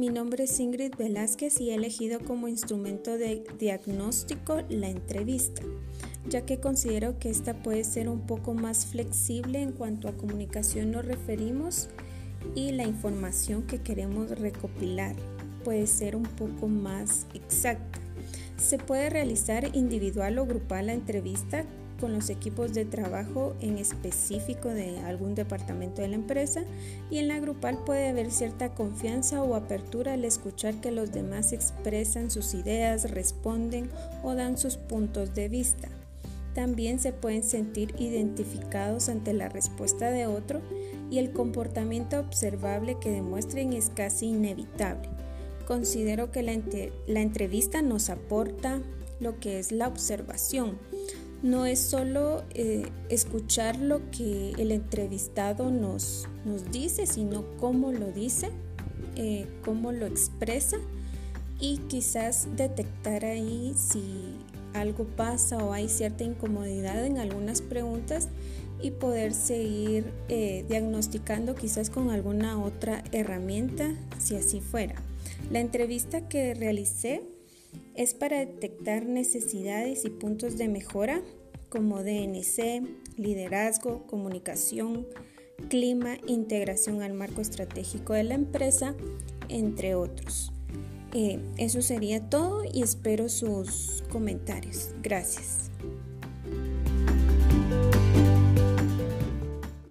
mi nombre es Ingrid Velázquez y he elegido como instrumento de diagnóstico la entrevista, ya que considero que esta puede ser un poco más flexible en cuanto a comunicación nos referimos y la información que queremos recopilar puede ser un poco más exacta. Se puede realizar individual o grupal la entrevista con los equipos de trabajo en específico de algún departamento de la empresa y en la grupal puede haber cierta confianza o apertura al escuchar que los demás expresan sus ideas, responden o dan sus puntos de vista. También se pueden sentir identificados ante la respuesta de otro y el comportamiento observable que demuestren es casi inevitable. Considero que la, la entrevista nos aporta lo que es la observación, no es solo eh, escuchar lo que el entrevistado nos, nos dice, sino cómo lo dice, eh, cómo lo expresa y quizás detectar ahí si algo pasa o hay cierta incomodidad en algunas preguntas y poder seguir eh, diagnosticando quizás con alguna otra herramienta si así fuera. La entrevista que realicé es para detectar necesidades y puntos de mejora como DNC, liderazgo, comunicación, clima, integración al marco estratégico de la empresa, entre otros. Eh, eso sería todo y espero sus comentarios. Gracias.